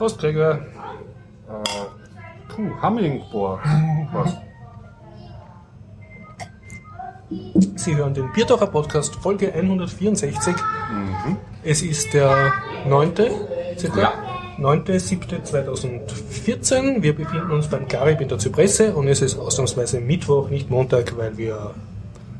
Prost, Gregor. Äh, puh, Hummingboard. Was? Sie hören den Biertaucher Podcast, Folge 164. Es ist der 9. circa. Ja. 9.7.2014. Wir befinden uns beim Garib in der Zypresse und es ist ausnahmsweise Mittwoch, nicht Montag, weil wir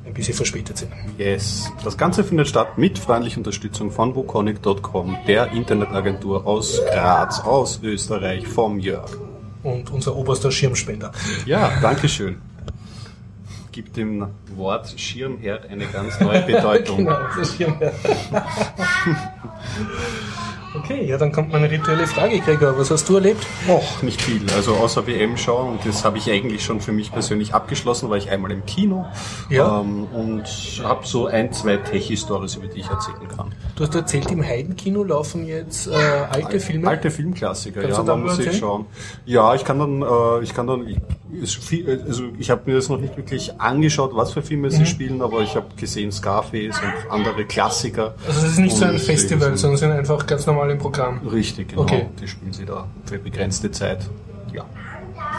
ein bisschen verspätet sind. Yes. Das Ganze findet statt mit freundlicher Unterstützung von wukonic.com, der Internetagentur aus Graz, aus Österreich, vom Jörg. Und unser oberster Schirmspender. Ja, Dankeschön. Gibt dem Wort Schirmherd eine ganz neue Bedeutung. Genau, Schirmherr. Okay, ja, dann kommt meine rituelle Frage, Gregor. Was hast du erlebt? Och, nicht viel. Also außer WM schauen und das habe ich eigentlich schon für mich persönlich abgeschlossen, war ich einmal im Kino Ja. ähm, und habe so ein, zwei Tech-Stories, über die ich erzählen kann. Du hast erzählt, im Heidenkino laufen jetzt äh, alte Filme. Alte Filmklassiker, Kannst ja, da muss ich schauen. Ja, ich kann dann, äh, ich kann dann, ich, viel, also ich habe mir das noch nicht wirklich angeschaut, was für Filme Mhm. sie spielen, aber ich habe gesehen Scarface und andere Klassiker. Also es ist nicht so ein Festival, sondern es sind einfach ganz normal im Programm. Richtig, genau. Okay. Die spielen sie da für begrenzte Zeit. Ja,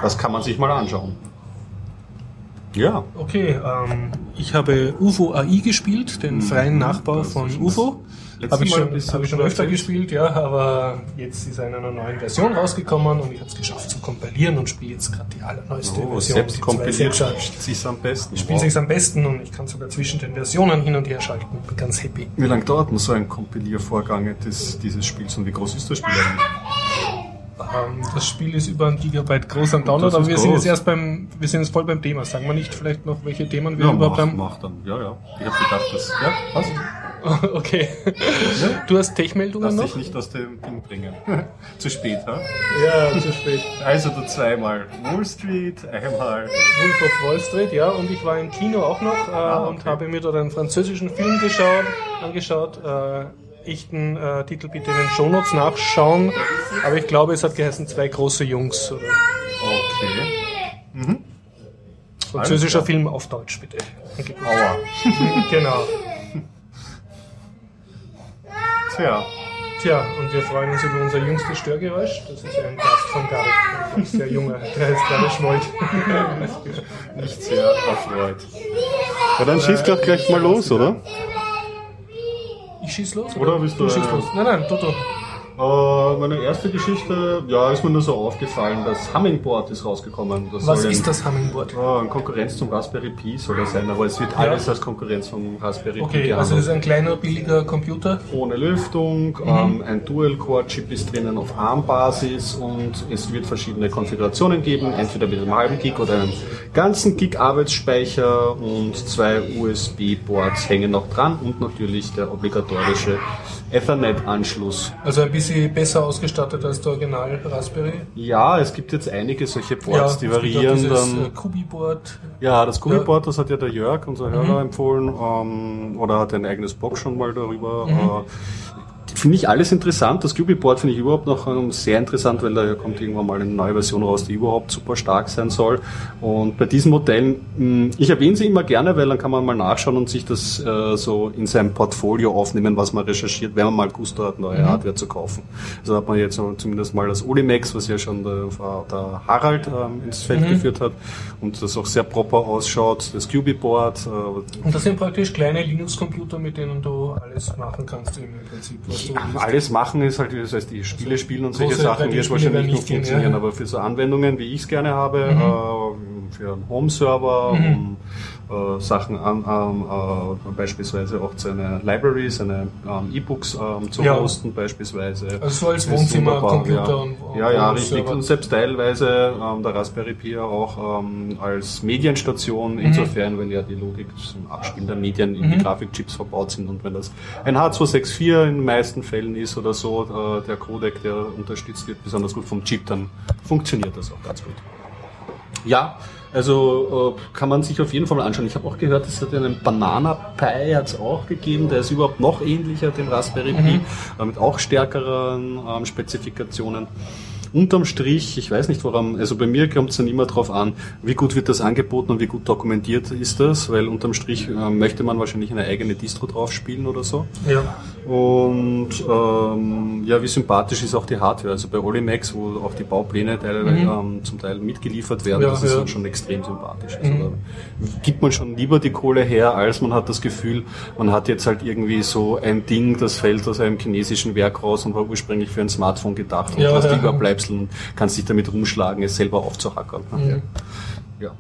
das kann man sich mal anschauen. Ja, Okay, ähm, ich habe UFO AI gespielt, den freien Nachbau das von UFO. Letztes Habe ich Mal schon, hab ich schon öfter gespielt, ja, aber jetzt ist er in einer neuen Version rausgekommen und ich habe es geschafft zu kompilieren und spiele jetzt gerade die allerneueste oh, Version. selbst kompiliert 2.6er. sich am besten. Ich spiele Wow. sich's am besten und ich kann sogar zwischen den Versionen hin und her schalten. Bin ganz happy. Wie lange dauert denn so ein Kompiliervorgang des, dieses Spiels und wie groß ist das Spiel eigentlich? Ähm, das Spiel ist über ein Gigabyte groß am Download, aber wir sind groß. jetzt erst beim, wir sind jetzt voll beim Thema. Sagen wir nicht vielleicht noch, welche Themen wir Ja, überhaupt mach, haben? mach dann. Ja, ja. Ich habe gedacht, das. Ja, was? Okay. Du hast Tech-Meldungen Lass noch? dich nicht aus dem Ding bringen. Zu spät, ha? Ja, zu spät. Also du zweimal Wall Street, einmal. Wolf of Wall Street, ja, und ich war im Kino auch noch äh, Ah, okay. und habe mir dort einen französischen Film geschaut, angeschaut. Äh, echten äh, Titel bitte in den Shownotes nachschauen, aber ich glaube, es hat geheißen zwei große Jungs. Oder Okay. französischer Alles klar. Film auf Deutsch bitte. Aua. Genau. Tja. Tja, und wir freuen uns über unser jüngstes Störgeräusch. Das ist ein Gast von Gareth, ein sehr junger, der jetzt gerade schmollt. Nicht sehr erfreut. Ja, dann schieß doch gleich mal los, oder? Ich schieß los? Oder willst du, schießt äh, los? Nein, nein, Toto. Äh, meine erste Geschichte, ja, ist mir nur so aufgefallen, das Hummingboard ist rausgekommen. Das Was ein- ist das Hummingbird? Ah, eine Konkurrenz zum Raspberry Pi soll das sein, aber es wird alles als Konkurrenz vom Raspberry Pi Okay, gehandelt. also das ist ein kleiner, billiger Computer. ohne Lüftung, ähm, ein Dual-Core-Chip ist drinnen auf ARM-Basis und es wird verschiedene Konfigurationen geben, entweder mit einem halben Gig oder einem ganzen Gig Arbeitsspeicher und zwei USB-Boards hängen noch dran und natürlich der obligatorische Ethernet-Anschluss. Also ein bisschen besser ausgestattet als der Original Raspberry. Ja, es gibt jetzt einige solche Boards, die gibt auch variieren dieses, dann. Äh, Kubi-Board. Ja, das Kubiboard, das hat ja der Jörg, unser Mhm. Hörer, empfohlen, ähm, oder hat ein eigenes Blog schon mal darüber. Mhm. Äh, Finde ich alles interessant. Das Cubiboard finde ich überhaupt noch ähm, sehr interessant, weil da kommt irgendwann mal eine neue Version raus, die überhaupt super stark sein soll. Und bei diesen Modellen, mh, ich erwähne sie immer gerne, weil dann kann man mal nachschauen und sich das äh, so in sein Portfolio aufnehmen, was man recherchiert, wenn man mal Gusto hat, neue Hardware zu kaufen. Also hat man jetzt zumindest mal das Olimex, was ja schon der, der Harald ähm, ins Feld geführt hat und das auch sehr proper ausschaut, das Cubiboard, äh, Und das sind praktisch kleine Linux-Computer, mit denen du alles machen kannst im Prinzip. Was alles machen ist halt, das heißt, die Spiele spielen und solche Sachen wird 3D-Spiele wahrscheinlich nicht funktionieren, ja. aber für so Anwendungen, wie ich es gerne habe, äh, für einen Home-Server, Mhm. um äh, Sachen an, ähm, äh, beispielsweise auch seine Libraries, seine ähm, E-Books ähm, zu Ja. hosten, beispielsweise. Also so als Ist Wohnzimmercomputer wunderbar, und- ja. ja, ja, richtig. Und selbst teilweise ähm, der Raspberry Pi auch ähm, als Medienstation, insofern, wenn ja die Logik zum Abspielen der Medien in die Grafikchips verbaut sind und wenn das ein H264 in den meisten Fällen ist oder so, äh, der Codec, der unterstützt wird, besonders gut vom Chip, dann funktioniert das auch ganz gut. Ja, also äh, kann man sich auf jeden Fall mal anschauen. Ich habe auch gehört, es hat einen Banana Pi hat's auch gegeben, der ist überhaupt noch ähnlicher dem Raspberry Pi, äh, mit auch stärkeren ähm, Spezifikationen. Unterm Strich, ich weiß nicht woran, also bei mir kommt es dann immer darauf an, wie gut wird das angeboten und wie gut dokumentiert ist das, weil unterm Strich äh, möchte man wahrscheinlich eine eigene Distro drauf spielen oder so. Ja. Und ähm, ja, wie sympathisch ist auch die Hardware. Also bei Olimax, wo auch die Baupläne teilweise, ähm, zum Teil mitgeliefert werden, Ja, das ist ja. dann schon extrem sympathisch. Also da gibt man schon lieber die Kohle her, als man hat das Gefühl, man hat jetzt halt irgendwie so ein Ding, das fällt aus einem chinesischen Werk raus und war ursprünglich für ein Smartphone gedacht und Ja, hast ja. die Überbleibsel und kannst dich damit rumschlagen, es selber aufzuhackern. Mhm. Ja.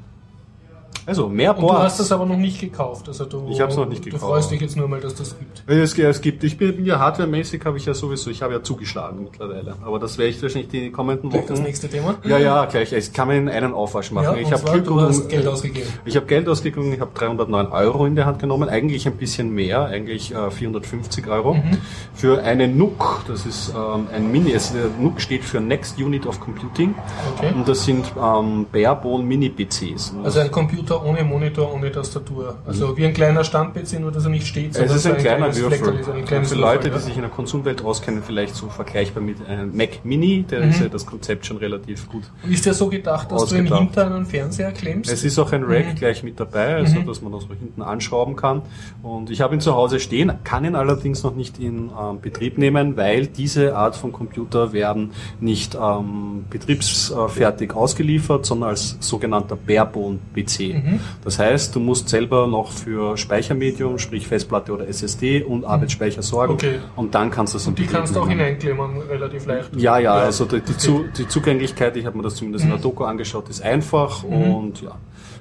Also mehr Und du Boards. hast das aber noch nicht gekauft. Also du, Ich hab's noch nicht Du gekauft. freust dich jetzt nur mal, dass das gibt. Es, es gibt, ich bin ja hardwaremäßig habe ich ja sowieso, ich habe ja zugeschlagen mittlerweile. Aber das werde ich wahrscheinlich die kommenden Gleich das Wochen. nächste Thema. Ja, ja, gleich. Es kann in einen Aufwasch machen. Ja, ich habe Glück du hast Geld ausgegeben. Ich habe Geld ausgegeben, ich habe 309 Euro in die Hand genommen, eigentlich ein bisschen mehr, eigentlich äh, 450 Euro, Mhm. für eine NUC, das ist ähm, ein Mini, es, der NUC steht für Next Unit of Computing Okay. und das sind ähm, Barebone Mini-PCs. Also ein Computer ohne Monitor, ohne Tastatur. Also wie ein kleiner Stand-PC, nur dass er nicht steht, Mhm. Es ist ein kleiner kleines Würfel. Ist, ein Für Leute, Würfel, die sich in der Konsumwelt auskennen, vielleicht so vergleichbar mit einem Mac Mini, der Mhm. ist ja das Konzept schon relativ gut. ja. Ist der so gedacht, dass du im Ausgedacht. Hintern einen Fernseher klemmst? Es ist auch ein Mhm. Rack gleich mit dabei, also dass man das so hinten anschrauben kann. Und ich habe ihn zu Hause stehen, kann ihn allerdings noch nicht in ähm, Betrieb nehmen, weil diese Art von Computer werden nicht ähm, betriebsfertig ausgeliefert, sondern als sogenannter Barebone-PC. Mhm. Das heißt, du musst selber noch für Speichermedium, sprich Festplatte oder SSD und Arbeitsspeicher sorgen Mhm. Okay. und dann kannst du es in die kannst du auch hineinklemmen, relativ leicht. Ja, ja, also die, die, Zu, die Zugänglichkeit, ich habe mir das zumindest Mhm. in der Doku angeschaut, ist einfach und ja.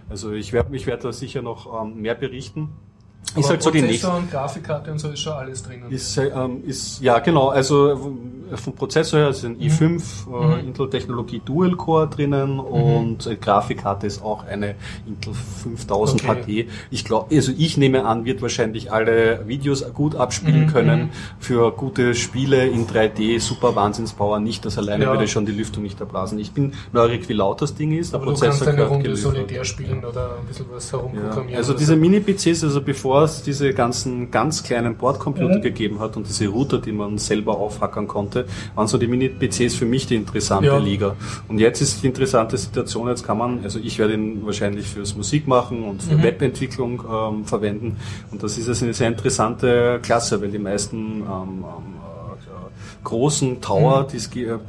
Also ich werde ich werd da sicher noch ähm, mehr berichten. Aber ist halt so die nächste. Prozessor und Grafikkarte und so ist schon alles drinnen. Ist, äh, ähm, ist, ja, genau, also vom Prozessor her ist ein i5 Mhm. äh, Intel-Technologie Dual-Core drinnen und äh, Grafikkarte ist auch eine Intel 5000 Okay. HD. Ich glaube, also ich nehme an, wird wahrscheinlich alle Videos gut abspielen Mhm, können für gute Spiele in 3D, super Wahnsinnspower, nicht, dass alleine Ja. würde schon die Lüftung nicht erblasen. Ich bin neugierig, wie laut das Ding ist. Der Aber du kannst eine Runde geliefert. Solitär spielen oder ein bisschen was Ja. herumprogrammieren. Also oder diese so. Mini-PCs, also bevor es diese ganzen ganz kleinen Bordcomputer Mhm. gegeben hat und diese Router, die man selber aufhackern konnte, waren so die Mini-PCs für mich die interessante Ja. Liga. Und jetzt ist die interessante Situation, jetzt kann man, also ich werde ihn wahrscheinlich fürs Musik machen und für Mhm. Webentwicklung ähm, verwenden. Und das ist also eine sehr interessante Klasse, weil die meisten ähm, ähm, äh, großen Tower, Mhm. die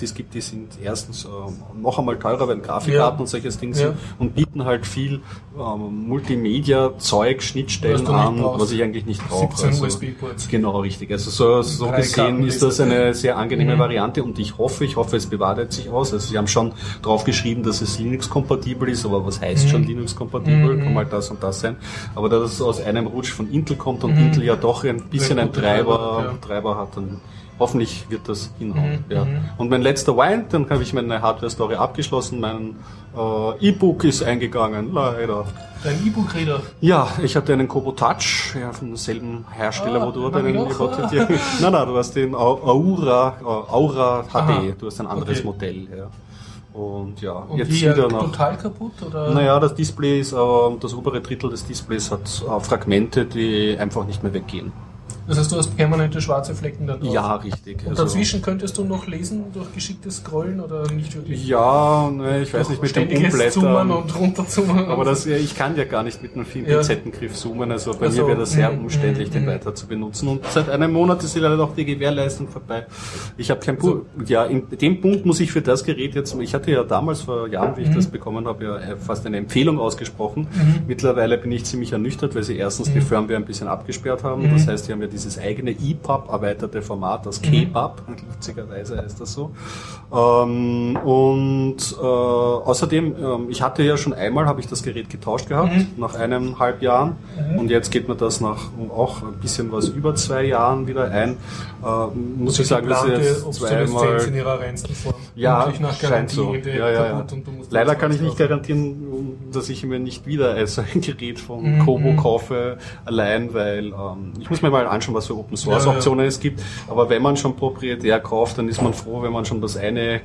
es gibt, die sind erstens ähm, noch einmal teurer, weil Grafikkarten Ja. und solches Ding Ja. sind und bieten halt viel ähm, Multimedia-Zeug, Schnittstellen an, brauchst. was ich eigentlich nicht brauche. 17 Also, USB-Ports. Genau, richtig. Also so, so gesehen ist das eine sehr angenehme Mhm. Variante und ich hoffe, ich hoffe, es bewahrheitet sich aus. Also sie haben schon drauf geschrieben, dass es Linux-kompatibel ist, aber was heißt schon Linux-kompatibel? Mhm. Kann mal das und das sein. Aber da das aus einem Rutsch von Intel kommt und Mhm. Intel ja doch ein bisschen ein Treiber, Treiber, ja. Treiber hat, dann hoffentlich wird das hinhauen. Mhm, Ja. mhm. Und mein letzter Wein, dann habe ich meine Hardware-Story abgeschlossen, mein äh, E-Book ist eingegangen, leider. Dein E-Book-Reader. Ja, ich hatte einen Kobo Touch, ja, von demselben Hersteller, Ah, wo du einen gebaut hast. Nein, nein, du hast den Au- Aura, äh, Aura HD, Aha. du hast ein anderes Okay. Modell, ja. Und ja, Und jetzt wie, wieder äh, nach. total kaputt? Oder? Naja, das Display ist, äh, das obere Drittel des Displays hat äh, Fragmente, die einfach nicht mehr weggehen. Das heißt, du hast permanente schwarze Flecken da drauf. Ja, richtig. Und Also- dazwischen könntest du noch lesen durch geschicktes Scrollen oder nicht wirklich? Ja, ne, ich weiß nicht, mit dem Zoomen Umblättern. und runterzoomen. Aber das, ich kann ja gar nicht mit einem Ja. Pinzettengriff zoomen, also bei Ach so, mir wäre das sehr mm, umständlich, mm, den mm. weiter zu benutzen. Und seit einem Monat ist leider auch die Gewährleistung vorbei. Ich habe kein So. Pu Ja, in dem Punkt muss ich für das Gerät jetzt, ich hatte ja damals vor Jahren, Mhm. wie ich das bekommen habe, ja äh, fast eine Empfehlung ausgesprochen. Mittlerweile bin ich ziemlich ernüchtert, weil sie erstens Mhm. die Firmware ein bisschen abgesperrt haben. Das heißt, sie haben ja dieses eigene EPUB erweiterte Format, Mhm. das KPUB, witzigerweise heißt das so. Ähm, und äh, außerdem, ähm, ich hatte ja schon einmal, habe ich das Gerät getauscht gehabt, Mhm. nach eineinhalb Jahren. Und jetzt geht mir das nach auch ein bisschen was über zwei Jahren wieder ein. Äh, muss ich sagen, dass ich jetzt zweimal... in ihrer reinsten Form. Ja, scheint so. Ja, ja, ja. Leider kann ich nicht garantieren, dass ich mir nicht wieder so ein Gerät von Mhm. Kobo kaufe, allein, weil ähm, ich muss mir mal anschauen, was für Open Source Ja, ja. Optionen es gibt. Aber wenn man schon proprietär kauft, dann ist man froh, wenn man schon das eine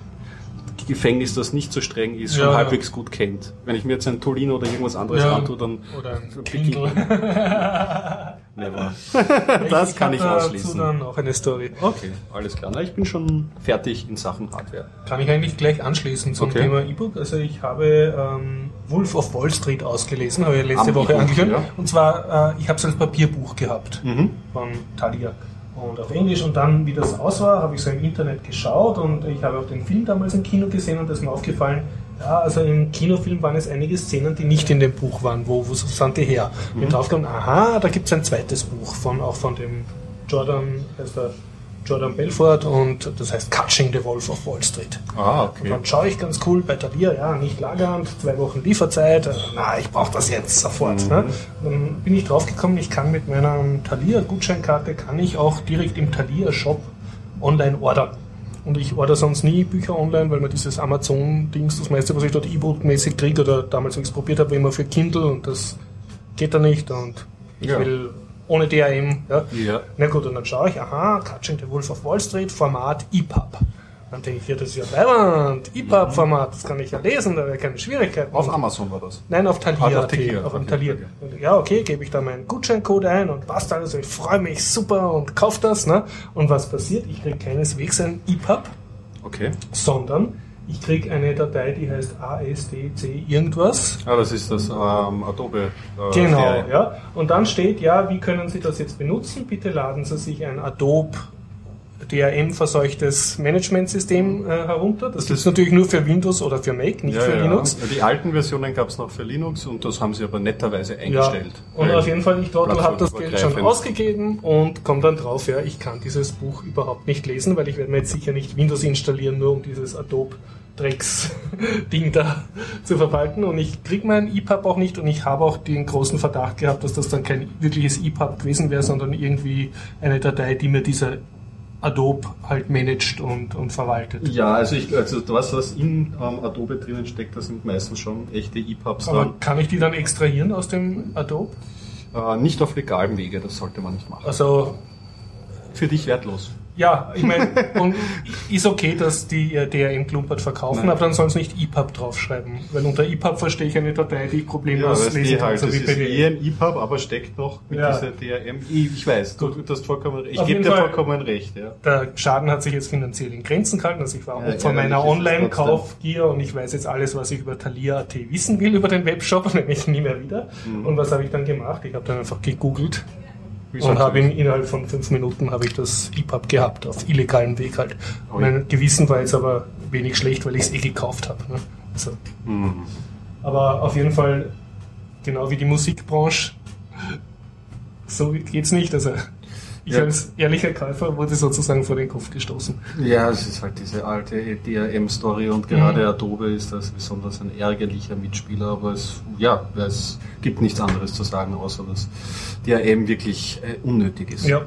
Gefängnis, das nicht so streng ist, schon Ja, ja. halbwegs gut kennt. Wenn ich mir jetzt ein Tolino oder irgendwas anderes Ja. antue, dann Oder ein Kindle. never. das kann ich hab dazu ausschließen. dann auch eine Story. Okay, alles klar. Na, ich bin schon fertig in Sachen Hardware. Kann ich eigentlich gleich anschließen zum Okay. Thema E-Book. Also ich habe ähm, Wolf of Wall Street ausgelesen, habe ich letzte Am Woche angekündigt. ja. Und zwar, äh, ich habe es als Papierbuch gehabt Mhm. von Thalia. Und auf Englisch. Und dann, wie das aus war, habe ich so im Internet geschaut und ich habe auch den Film damals im Kino gesehen und da ist mir aufgefallen, ja, also im Kinofilm waren es einige Szenen, die nicht in dem Buch waren. Wo, wo sind die her? Mhm. Bin draufgekommen, aha, da gibt es ein zweites Buch von auch von dem Jordan, heißt der Jordan Belfort und das heißt Catching the Wolf of Wall Street. Ah, okay. Und dann schaue ich ganz cool bei Thalia, ja, nicht lagernd, zwei Wochen Lieferzeit, na, ich brauche das jetzt sofort. Mhm. Ne? Dann bin ich draufgekommen, ich kann mit meiner Thalia-Gutscheinkarte, kann ich auch direkt im Thalia-Shop online ordern. Und ich order sonst nie Bücher online, weil mir dieses Amazon-Dings, das meiste, was ich dort E-Book-mäßig kriege oder damals nichts probiert habe, immer für Kindle und das geht da nicht und ich ja. will ohne DRM. Ja. ja. Na gut, und dann schaue ich, aha, Catching the Wolf of Wall Street, Format EPUB. Dann denke ich, ja, das ist ja Leiband, EPUB-Format, das kann ich ja lesen, da wäre keine Schwierigkeit. Auf Amazon war das? Nein, auf Thalia. Ah, auf, Thalia. auf okay, Thalia. Ja, okay, gebe ich da meinen Gutscheincode ein und passt alles, ich freue mich super und kaufe das. Ne? Und was passiert? Ich kriege keineswegs ein EPUB, okay. sondern ich kriege eine Datei, die heißt ASDC irgendwas. Ah, das ist das ähm, Adobe. Äh, genau, DRM. ja. Und dann steht, ja, wie können Sie das jetzt benutzen? Bitte laden Sie sich ein Adobe DRM-verseuchtes Managementsystem äh, herunter. Das, das ist natürlich nur für Windows oder für Mac, nicht ja, für ja. Linux. Die alten Versionen gab es noch für Linux und das haben sie aber netterweise eingestellt. Ja. Und auf jeden Fall, ich Trottel habe das Geld schon ausgegeben und komme dann drauf, ja, ich kann dieses Buch überhaupt nicht lesen, weil ich werde mir jetzt sicher nicht Windows installieren, nur um dieses Adobe Drecks-Ding da zu verwalten und ich kriege mein EPUB auch nicht und ich habe auch den großen Verdacht gehabt, dass das dann kein wirkliches EPUB gewesen wäre, sondern irgendwie eine Datei, die mir dieser Adobe halt managt und, und verwaltet. Ja, also ich also das, was in ähm, Adobe drinnen steckt, das sind meistens schon echte EPUBs. Aber dann. kann ich die dann extrahieren aus dem Adobe? Äh, nicht auf legalem Wege, das sollte man nicht machen. Also für dich wertlos. Ja, ich meine, ist okay, dass die äh, DRM Klumpert verkaufen, Nein. aber dann sollen sie nicht EPUB draufschreiben. Weil unter EPUB verstehe ich eine Datei, die ich problemlos ja, lesen kann. Halt, so wie ist eh ein EPUB, aber steckt noch mit ja. dieser DRM. Ich, weiß, du, du hast vollkommen recht. Ich gebe dir vollkommen recht. Ja. Der Schaden hat sich jetzt finanziell in Grenzen gehalten. Also ich war ja, Opfer meiner Online-Kaufgier und ich weiß jetzt alles, was ich über Thalia.at wissen will, über den Webshop, nämlich nie mehr wieder. Mhm. Und was habe ich dann gemacht? Ich habe dann einfach gegoogelt und habe innerhalb von fünf Minuten habe ich das EPUB gehabt, auf illegalem Weg halt. Oh, mein Gewissen war jetzt aber wenig schlecht, weil ich es eh gekauft habe. Ne? Also. Mhm. Aber auf jeden Fall, genau wie die Musikbranche, so geht's nicht. Also ich ja. als ehrlicher Käufer wurde sozusagen vor den Kopf gestoßen. Ja, es ist halt diese alte DRM-Story und gerade mhm. Adobe ist das besonders ein ärgerlicher Mitspieler, aber es, ja, es gibt nichts anderes zu sagen, außer dass DRM wirklich äh, unnötig ist. Ja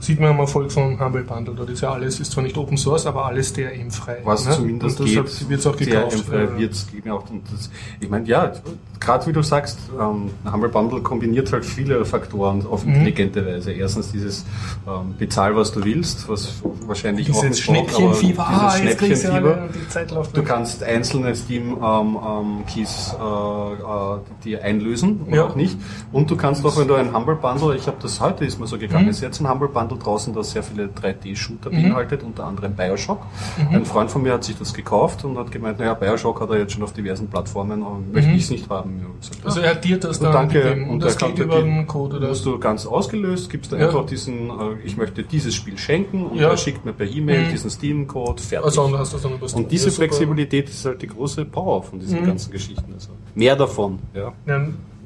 sieht man am Erfolg von Humble Bundle. Dort ist ja alles, ist zwar nicht Open Source, aber alles DRM-frei. Was ne? zumindest und geht, wird auch gekauft. DRM-frei wird es auch. Und das, ich meine, ja, gerade wie du sagst, ähm, Humble Bundle kombiniert halt viele Faktoren auf mhm. intelligente Weise. Erstens dieses ähm, Bezahl, was du willst, was wahrscheinlich dieses auch nicht Schnäppchenfieber, ah, Schnäppchenfieber. Du kannst einzelne Steam-Keys ähm, ähm, äh, äh, dir einlösen oder ja. auch nicht. Und du kannst auch, wenn du ein Humble Bundle, ich habe das heute ist mir so gegangen, mhm. ist jetzt ein Humble Bundle Bundle draußen, das sehr viele 3D-Shooter mhm. beinhaltet, unter anderem Bioshock. Mhm. Ein Freund von mir hat sich das gekauft und hat gemeint, naja, Bioshock hat er jetzt schon auf diversen Plattformen und mhm. möchte ich es nicht haben. Gesagt, also er hat dir das dann danke, gegeben und das geht über den Code oder? Musst du ganz ausgelöst, gibst du ja. einfach diesen, äh, ich möchte dieses Spiel schenken und ja. er schickt mir per E-Mail mhm. diesen Steam-Code, fertig. Also, und, hast du dann und diese Flexibilität ist halt die große Power von diesen mhm. ganzen Geschichten. Also mehr davon, ja.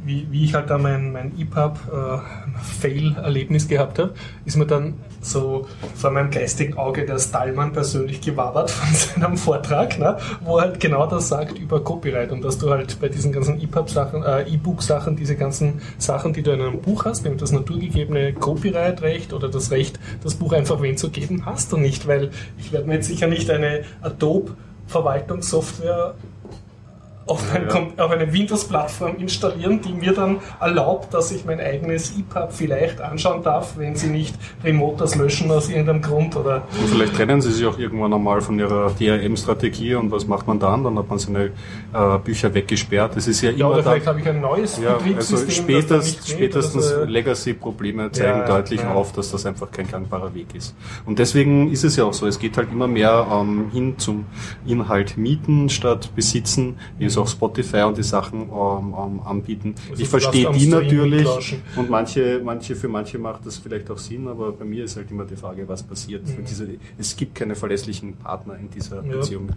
Wie, wie ich halt da mein, mein EPUB-Fail-Erlebnis äh, gehabt habe, ist mir dann so vor meinem geistigen Auge der Stallmann persönlich gewabert von seinem Vortrag, ne, wo halt genau das sagt über Copyright und dass du halt bei diesen ganzen EPUB-Sachen, äh, E-Book-Sachen, diese ganzen Sachen, die du in einem Buch hast, nämlich das naturgegebene Copyright-Recht oder das Recht, das Buch einfach wen zu geben, hast du nicht, weil ich werde mir jetzt sicher nicht eine Adobe Verwaltungssoftware auf, ein, auf eine Windows-Plattform installieren, die mir dann erlaubt, dass ich mein eigenes EPUB vielleicht anschauen darf, wenn sie nicht remote das löschen aus irgendeinem Grund. Oder und vielleicht trennen sie sich auch irgendwann einmal von ihrer DRM-Strategie und was macht man dann? Dann hat man seine äh, Bücher weggesperrt. Das ist ja, ja immer. Oder vielleicht habe ich ein neues ja, Also spätestens, spätestens äh, Legacy-Probleme zeigen ja, deutlich ja. auf, dass das einfach kein gangbarer Weg ist. Und deswegen ist es ja auch so, es geht halt immer mehr ähm, hin zum Inhalt mieten statt besitzen. Je jetzt auch Spotify und die Sachen ähm, ähm, anbieten. Also ich verstehe die natürlich und manche, manche, für manche macht das vielleicht auch Sinn, aber bei mir ist halt immer die Frage, was passiert. Für diese, es gibt keine verlässlichen Partner in dieser Mhm. Ja. Beziehung.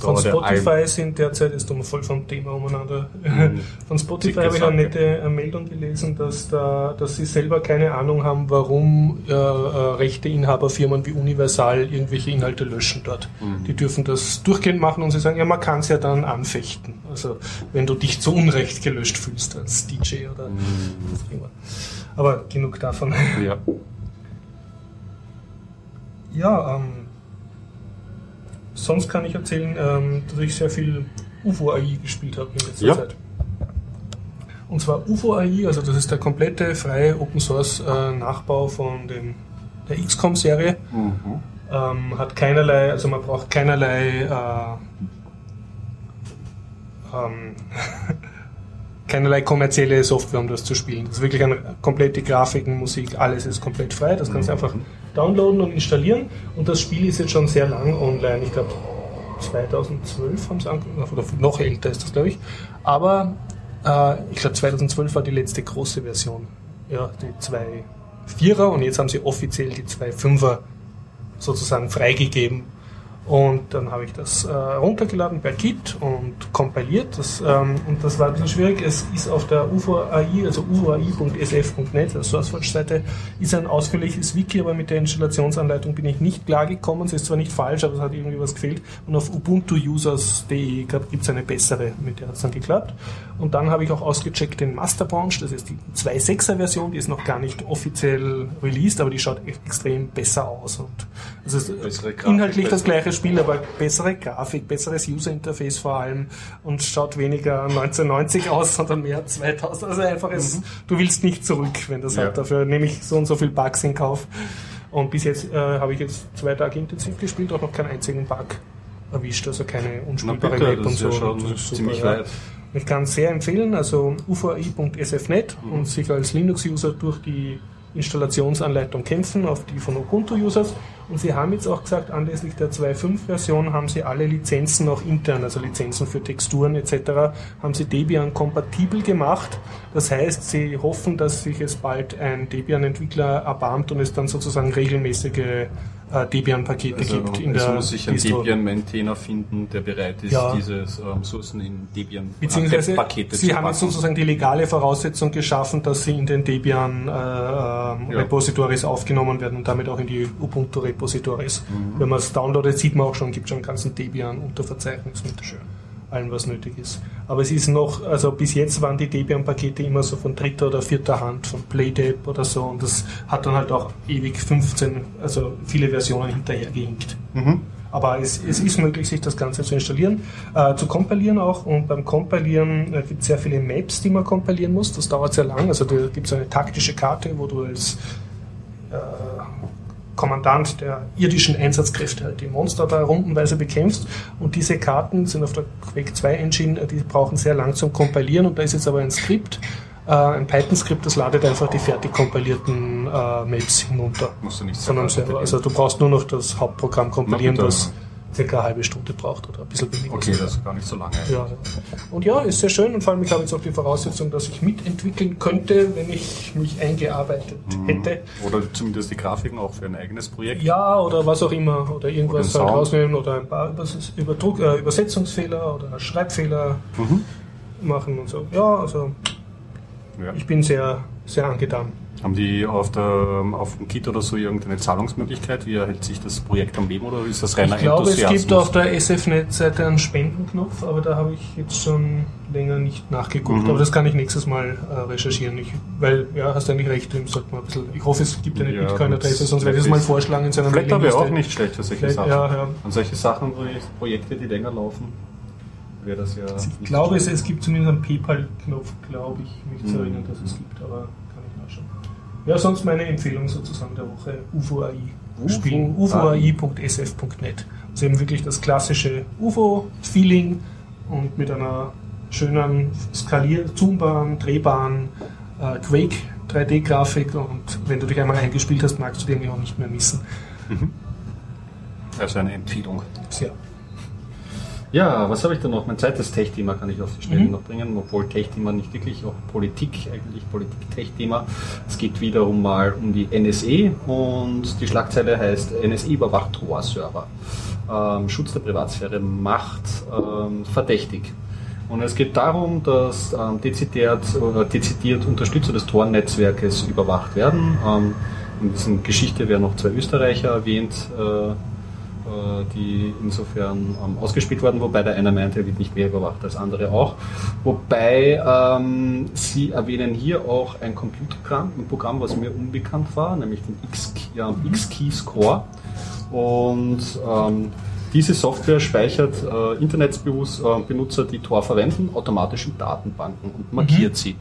Von Spotify Alm- sind derzeit, ist um voll vom Thema umeinander. Mhm. Von Spotify habe ich eine nette äh, Meldung gelesen, dass, da, dass sie selber keine Ahnung haben, warum äh, äh, Rechteinhaberfirmen wie Universal irgendwelche Inhalte löschen dort. Mhm. Die dürfen das durchgehend machen und sie sagen, ja, man kann es ja dann anfechten. Also wenn du dich zu Unrecht gelöscht fühlst als DJ oder Mhm. was auch immer. Aber genug davon. Ja. Ja, ähm, sonst kann ich erzählen, ähm, dass ich sehr viel UFO AI gespielt habe in letzter Ja. Zeit. Und zwar UFO AI, also das ist der komplette freie Open Source äh, Nachbau von dem, der XCOM-Serie. Mhm. Ähm, hat keinerlei, also man braucht keinerlei äh, ähm, keinerlei kommerzielle Software, um das zu spielen. Das ist wirklich eine komplette Grafiken, Musik, alles ist komplett frei. Das kannst du einfach downloaden und installieren. Und das Spiel ist jetzt schon sehr lang online. Ich glaube 2012 haben sie angefangen, oder noch älter ist das, glaube ich. Aber äh, ich glaube 2012 war die letzte große Version. Ja, die 2.4er und jetzt haben sie offiziell die 2.5er sozusagen freigegeben. Und dann habe ich das äh, runtergeladen per Git und kompiliert. Das, ähm, und das war ein bisschen schwierig. Es ist auf der UFO AI, also ufoai.sf.net, der SourceForge-Seite, ist ein ausführliches Wiki, aber mit der Installationsanleitung bin ich nicht klargekommen. Sie ist zwar nicht falsch, aber es hat irgendwie was gefehlt. Und auf ubuntuusers.de gibt es eine bessere, mit der hat es dann geklappt. Und dann habe ich auch ausgecheckt den Masterbranch, das ist die 2.6er Version, die ist noch gar nicht offiziell released, aber die schaut echt extrem besser aus. Und es ist Grafik, inhaltlich das bessere- gleiche Spiel, aber bessere Grafik, besseres User-Interface vor allem und schaut weniger 1990 aus, sondern mehr 2000. Also einfach, es, du willst nicht zurück, wenn das Ja. hat. Dafür nehme ich so und so viel Bugs in Kauf. Und bis jetzt äh, habe ich jetzt zwei Tage intensiv gespielt, auch noch keinen einzigen Bug erwischt, also keine unspielbare Map und ist so. ja schon ist super, ziemlich ja. weit. Ich kann es sehr empfehlen, also ufoi.sfnet und sich als Linux-User durch die Installationsanleitung kämpfen, auf die von Ubuntu-Users. Und sie haben jetzt auch gesagt, anlässlich der 2.5-Version haben sie alle Lizenzen auch intern, also Lizenzen für Texturen etc., haben sie Debian kompatibel gemacht. Das heißt, sie hoffen, dass sich es bald ein Debian-Entwickler erbarmt und es dann sozusagen regelmäßige äh, Debian-Pakete Also, gibt in es der muss sich ein. Debian-Maintainer finden, der bereit ist, Ja. diese ähm, Sourcen in Debian Beziehungsweise Pakete Sie zu haben jetzt sozusagen die legale Voraussetzung geschaffen, dass sie in den Debian äh, ähm, Ja. Repositories aufgenommen werden und damit auch in die Ubuntu Repositories. Mhm. Wenn man es downloadet, sieht man auch schon, gibt schon einen ganzen Debian Unterverzeichnis mit allem, was nötig ist. Aber es ist noch, also bis jetzt waren die Debian-Pakete immer so von dritter oder vierter Hand, von Playdep oder so und das hat dann halt auch ewig 15, also viele Versionen hinterhergehinkt. Mhm. Aber es, es ist möglich, sich das Ganze zu installieren, äh, zu kompilieren auch. Und beim Kompilieren äh, gibt es sehr viele Maps, die man kompilieren muss. Das dauert sehr lang. Also da gibt es eine taktische Karte, wo du als äh, Kommandant der irdischen Einsatzkräfte halt die Monster da rundenweise bekämpfst. Und diese Karten sind auf der Quake 2 Engine, äh, die brauchen sehr lang zum Kompilieren. Und da ist jetzt aber ein Skript, äh, ein Python-Skript, das ladet einfach die fertig kompilierten äh, Maps hinunter Musst du nicht von einem selber Server. Also du brauchst nur noch das Hauptprogramm kompilieren, das circa eine halbe Stunde braucht oder ein bisschen weniger. Okay, das ist gar nicht so lange. Ja. Und ja, ist sehr schön und vor allem ich habe jetzt auch die Voraussetzung, dass ich mitentwickeln könnte, wenn ich mich eingearbeitet Mhm. hätte. Oder zumindest die Grafiken auch für ein eigenes Projekt. Ja, oder was auch immer. Oder irgendwas Oder halt rausnehmen oder ein paar Überdruck, äh, Übersetzungsfehler oder Schreibfehler Mhm. machen und so. Ja, also Ja. ich bin sehr, sehr angetan. Haben die auf, der, auf dem Kit oder so irgendeine Zahlungsmöglichkeit? Wie erhält sich das Projekt am Leben oder ist das reiner Ich glaube, es gibt auf der SFNet-Seite einen Spendenknopf, aber da habe ich jetzt schon länger nicht nachgeguckt. Mhm. Aber das kann ich nächstes Mal äh, recherchieren. Ich, weil, ja, hast eigentlich recht, dem sollte man ein bisschen. Ich hoffe, es gibt eine Ja, Bitcoin-Adresse, sonst werde ich das mal vorschlagen in seiner Flatter wäre auch nicht schlecht für solche Vielleicht, Sachen. ja, ja. Und solche Sachen, Projekte, die länger laufen, wäre das ja. Ich glaube, es, es gibt zumindest einen PayPal-Knopf, glaube ich, mich zu Mhm. erinnern, dass es gibt, aber. Ja, sonst meine Empfehlung sozusagen der Woche, UFO AI UFO spielen, ufoai.sf.net. Also eben wirklich das klassische UFO-Feeling und mit einer schönen, skalier zoombaren, drehbaren äh, Quake 3D-Grafik und wenn du dich einmal eingespielt hast, magst du die eigentlich auch nicht mehr missen. Also eine Empfehlung. Sehr. Ja, was habe ich da noch? Mein zweites Tech-Thema kann ich auf die Schnelle Mhm. noch bringen, obwohl Tech-Thema nicht wirklich, auch Politik eigentlich, Politik-Tech-Thema. Es geht wiederum mal um die NSE und die Schlagzeile heißt NSE überwacht Tor-Server. Ähm, Schutz der Privatsphäre macht ähm, verdächtig. Und es geht darum, dass ähm, dezidiert, äh, dezidiert Unterstützer des Tor-Netzwerkes überwacht werden. Ähm, in dieser Geschichte werden noch zwei Österreicher erwähnt, äh, äh, die insofern ähm, ausgespielt wurden, wobei der eine meinte, er wird nicht mehr überwacht als andere auch. Wobei ähm, sie erwähnen hier auch ein Computerprogramm, ein Programm, was mir unbekannt war, nämlich den X, ja, X-Key Score. Und ähm, diese Software speichert äh, Internetbenutzer, die Tor verwenden, automatisch in Datenbanken und markiert sie.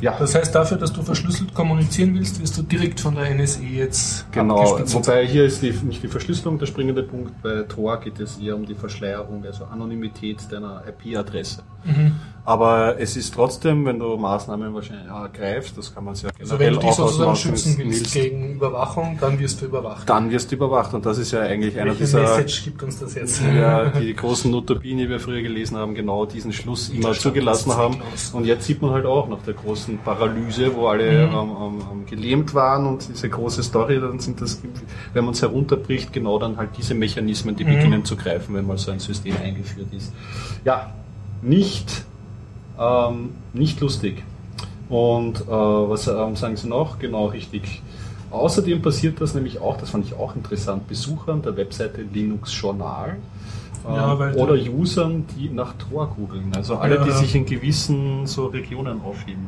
Ja, Das heißt, dafür, dass du verschlüsselt kommunizieren willst, wirst du direkt von der NSE jetzt Genau, wobei hier ist die, nicht die Verschlüsselung der springende Punkt. Bei Tor geht es eher um die Verschleierung, also Anonymität deiner IP-Adresse. Mhm. Aber es ist trotzdem, wenn du Maßnahmen wahrscheinlich ergreifst, das kann man sehr Also generell wenn du dich sozusagen schützen willst willst, gegen Überwachung, dann wirst du überwacht. dann wirst du überwacht. Und das ist ja eigentlich einer Welche dieser Message gibt uns das jetzt? ja, die großen Utopien, die wir früher gelesen haben, genau diesen Schluss immer zugelassen haben. Und jetzt sieht man halt auch nach der großen Paralyse, wo alle Mhm. ähm, ähm, gelähmt waren und diese große Story, dann sind das, wenn man es herunterbricht, genau dann halt diese Mechanismen, die Mhm. beginnen zu greifen, wenn mal so ein System eingeführt ist. Ja, nicht, ähm, nicht lustig. Und äh, was ähm, sagen Sie noch? Genau, richtig. Außerdem passiert das nämlich auch, das fand ich auch interessant, Besuchern der Webseite Linux Journal äh, Ja, oder Usern, die nach Tor googeln. Also alle, Ja, die sich in gewissen so Regionen aufheben.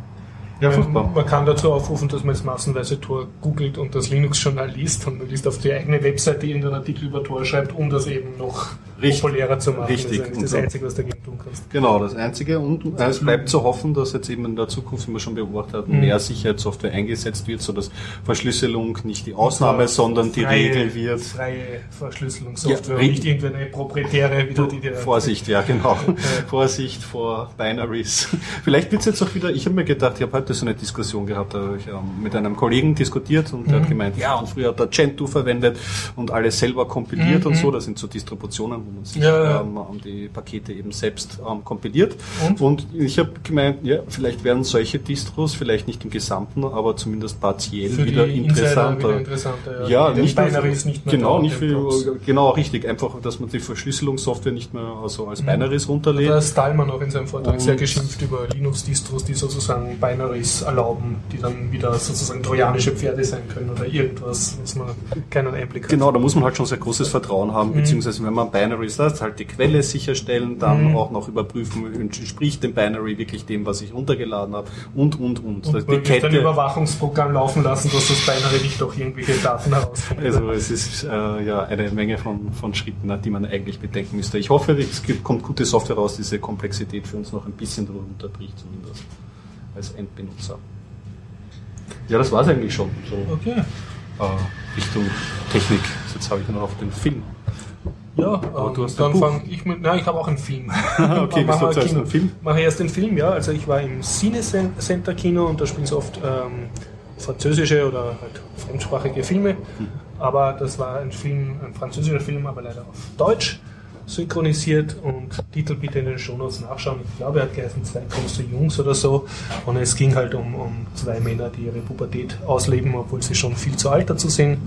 Ja, Ähm, furchtbar. Man kann dazu aufrufen, dass man jetzt massenweise Tor googelt und das Linux-Journal liest und man liest auf die eigene Webseite irgendeinen Artikel über Tor schreibt, um das eben noch Richtig. populärer zu machen. Richtig. Das ist das so. Einzige, was dagegen tun kannst. Genau, das Einzige. Und äh, es bleibt zu hoffen, dass jetzt eben in der Zukunft, wie wir schon beobachtet haben, Mhm. mehr Sicherheitssoftware eingesetzt wird, sodass Verschlüsselung nicht die Ausnahme, sondern die freie, Regel wird. Freie Verschlüsselungssoftware Ja, und nicht irgendeine proprietäre, wieder die dir Vorsicht, ja genau. Vorsicht vor Binaries. Vielleicht wird es jetzt auch wieder, ich habe mir gedacht, ich habe heute so eine Diskussion gehabt, da habe ich ähm, mit einem Kollegen diskutiert und der Mhm. hat gemeint, ja, und früher hat er Gentoo verwendet und alles selber kompiliert Mhm. und so. Das sind so Distributionen, wo man sich Ja, ja. ähm, die Pakete eben selbst ähm, kompiliert. Und? Und ich habe gemeint, ja, vielleicht werden solche Distros, vielleicht nicht im Gesamten, aber zumindest partiell wieder interessanter. wieder interessanter. Ja, Die nicht nur, Binaries nicht mehr genau, nicht für, genau, richtig. Einfach, dass man die Verschlüsselungssoftware nicht mehr also als Mhm. Binaries runterlädt. Da hat Stallman auch in seinem Vortrag Und- sehr geschimpft über Linux-Distros, die sozusagen Binaries erlauben, die dann wieder sozusagen trojanische Pferde sein können oder irgendwas, was man keinen Einblick hat. Genau, da muss man halt schon sehr großes Vertrauen haben, Mhm. beziehungsweise wenn man Binaries hat, halt die Quelle sicherstellen, dann Mhm. auch noch überprüfen, entspricht dem Binary wirklich dem, was ich runtergeladen habe und, und, und. Und Das- man wird ein Überwachungsprogramm laufen lassen, dass das Binary nicht doch irgendwelche Daten herausfindet. Also es ist äh, ja eine Menge von, von Schritten, ne, die man eigentlich bedenken müsste. Ich hoffe, es gibt, kommt gute Software raus, die diese Komplexität für uns noch ein bisschen runterbricht, zumindest als Endbenutzer. Ja, das war es eigentlich schon. So okay. äh, Richtung Technik. Jetzt habe ich nur noch den Film. Ja, Aber ähm, du hast dann fange ich mit. Nein, ich habe auch einen Film. Okay, bist du Kino. einen Film? Mache erst den Film, ja. Also ich war im Cine Center Kino und da spielen sie oft ähm, französische oder halt fremdsprachige Filme. Mhm. Aber das war ein Film, ein französischer Film, aber leider auf Deutsch synchronisiert und Titel bitte in den Shownotes nachschauen. Ich glaube, er hat geheißen Zwei große Jungs oder so. Und es ging halt um, um zwei Männer, die ihre Pubertät ausleben, obwohl sie schon viel zu alt dazu sind.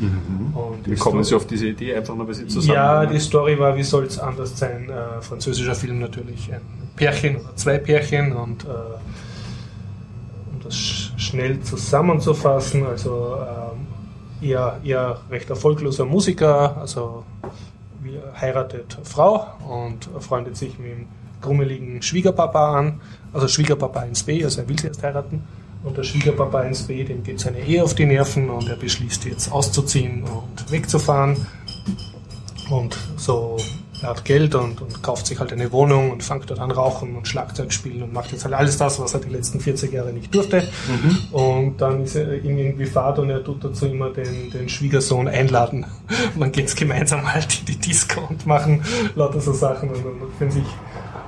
Und Wie kommen Story- Sie auf diese Idee, einfach nur, weil Sie zusammen ja, die Story war, wie soll es anders sein? Äh, französischer Film natürlich ein Pärchen oder zwei Pärchen und äh, um das sch schnell zusammenzufassen, also ähm, eher, eher recht erfolgloser Musiker, also heiratet Frau und freundet sich mit dem grummeligen Schwiegerpapa an, also Schwiegerpapa ins B, also er will sie erst heiraten. Und der Schwiegerpapa ins B, dem geht seine Ehe auf die Nerven und er beschließt jetzt auszuziehen und wegzufahren. Und so, hat Geld und, und kauft sich halt eine Wohnung und fängt dort an rauchen und Schlagzeug spielen und macht jetzt halt alles das, was er die letzten 40 Jahre nicht durfte. Und dann ist er ihm irgendwie Fahrt und er tut dazu immer den, den Schwiegersohn einladen. Und dann geht's gemeinsam halt in die Disco und machen lauter so Sachen und, und finden sich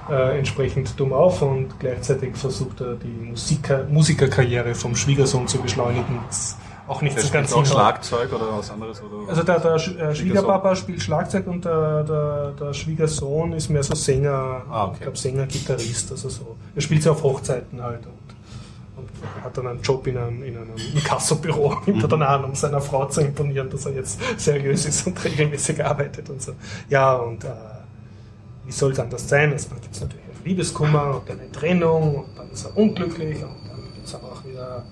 äh, entsprechend dumm auf und gleichzeitig versucht er die Musiker, Musikerkarriere vom Schwiegersohn zu beschleunigen, was auch nicht so ganz auch. Schlagzeug oder was anderes? Oder? Also der, der äh, Schwiegerpapa spielt Schlagzeug und der, der, der Schwiegersohn ist mehr so Sänger, Ah, okay. ich glaube Sänger, Gitarrist, also so. Er spielt sie auf Hochzeiten halt und, und hat dann einen Job in einem, in einem Inkassobüro, nimmt er dann an, um seiner Frau zu imponieren, dass er jetzt seriös ist und regelmäßig arbeitet und so. Ja, und äh, wie soll es anders sein? Also dann gibt es natürlich auch Liebeskummer und dann eine Trennung und dann ist er unglücklich und dann gibt es aber auch wieder,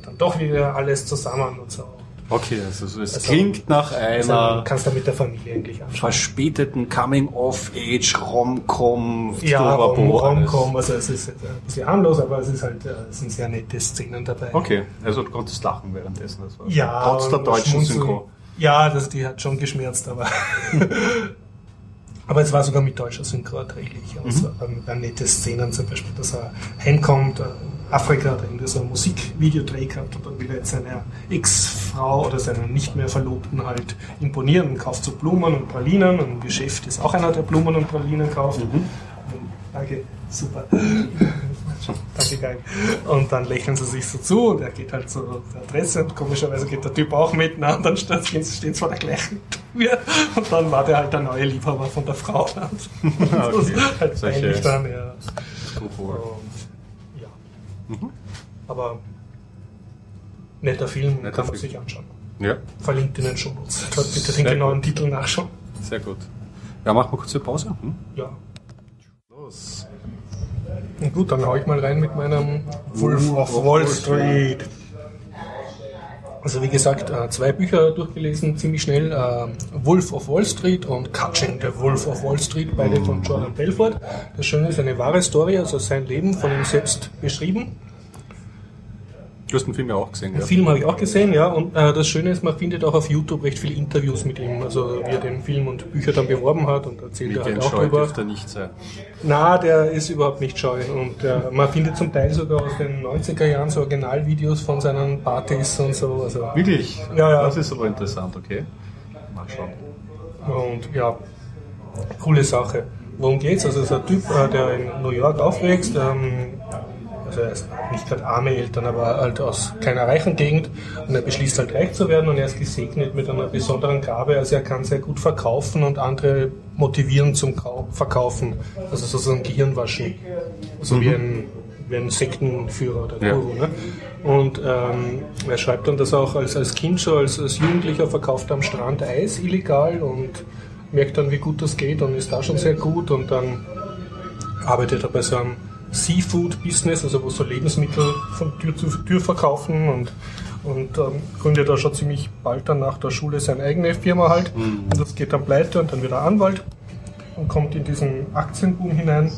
geht dann doch wieder alles zusammen und so. Okay, also so- es Also- klingt nach Also, einer kannst du mit der Familie eigentlich anschauen. verspäteten Coming-of-Age Rom-Com Ja. Rom-Com, also es ist äh, ein bisschen harmlos, aber es ist halt, äh, es sind sehr nette Szenen dabei. Okay, also du konntest lachen währenddessen. Das war Ja, trotz der deutschen. Synchro. Ja, das, die hat schon geschmerzt, aber. aber es war sogar mit deutscher Synchro erträglich. Mhm. Also, ähm, waren nette Szenen, zum Beispiel, dass er heimkommt, äh, Afrika hat irgendwie so ein Musikvideodreh gehabt und dann will er jetzt seiner Ex-Frau oder seiner nicht mehr Verlobten halt imponieren und kauft so Blumen und Pralinen und im Geschäft ist auch einer, der Blumen und Pralinen kauft. Mhm. Danke, super. Danke, geil. Und dann lächeln sie sich so zu und er geht halt zur Adresse und komischerweise geht der Typ auch mit. Na, und dann stehen sie stehen sie vor der gleichen Tür und dann war der halt der neue Liebhaber von der Frau. Das Okay. ist halt Solche- dann, ja. Skrupel. Und. Mhm. Aber netter Film, Netter kann man Film. sich anschauen. Ja, Verlinkt in den Shownotes. Dort bitte den genauen gut. Titel nachschauen. sehr gut. Ja, machen wir kurz eine Pause. Hm? Ja. Los. Na gut, dann hau ich mal rein mit meinem Wolf of Wall Street. Also wie gesagt, äh, zwei Bücher durchgelesen, ziemlich schnell. äh, Wolf of Wall Street und Catching the Wolf of Wall Street, beide von Jordan Belfort. Das Schöne ist eine wahre Story, also sein Leben von ihm selbst beschrieben. Du hast den Film ja auch gesehen, Den ja? Film habe ich auch gesehen, ja. Und äh, das Schöne ist, man findet auch auf YouTube recht viele Interviews mit ihm, also wie er den Film und Bücher dann beworben hat und erzählt er halt auch Medienscheu drüber. dürfte nicht sein. Na, der ist überhaupt nicht scheu. Und äh, man findet zum Teil sogar aus den 90er Jahren so Originalvideos von seinen Partys und so. Also, Wirklich? Ja, ja. Das ist aber interessant, okay. Mal schauen. und ja, coole Sache. Worum geht's? Also, es ist ein Typ, äh, der in New York aufwächst. Ähm, also, er ist nicht gerade arme Eltern, aber halt aus keiner reichen Gegend. Und er beschließt halt reich zu werden und er ist gesegnet mit einer besonderen Gabe. Also, er kann sehr gut verkaufen und andere motivieren zum Kau Verkaufen. Also, sozusagen Gehirnwaschen. So wie ein wie ein Sektenführer oder Ja. Guru. Ne? Und ähm, er schreibt dann das auch als, als Kind schon, als, als Jugendlicher verkauft er am Strand Eis illegal und merkt dann, wie gut das geht und ist da schon sehr gut und dann arbeitet er bei so einem Seafood-Business, also wo so Lebensmittel von Tür zu Tür verkaufen und, und ähm, gründet da schon ziemlich bald dann nach der Schule seine eigene Firma halt. Und das geht dann pleite und dann wird er Anwalt und kommt in diesen Aktienboom hinein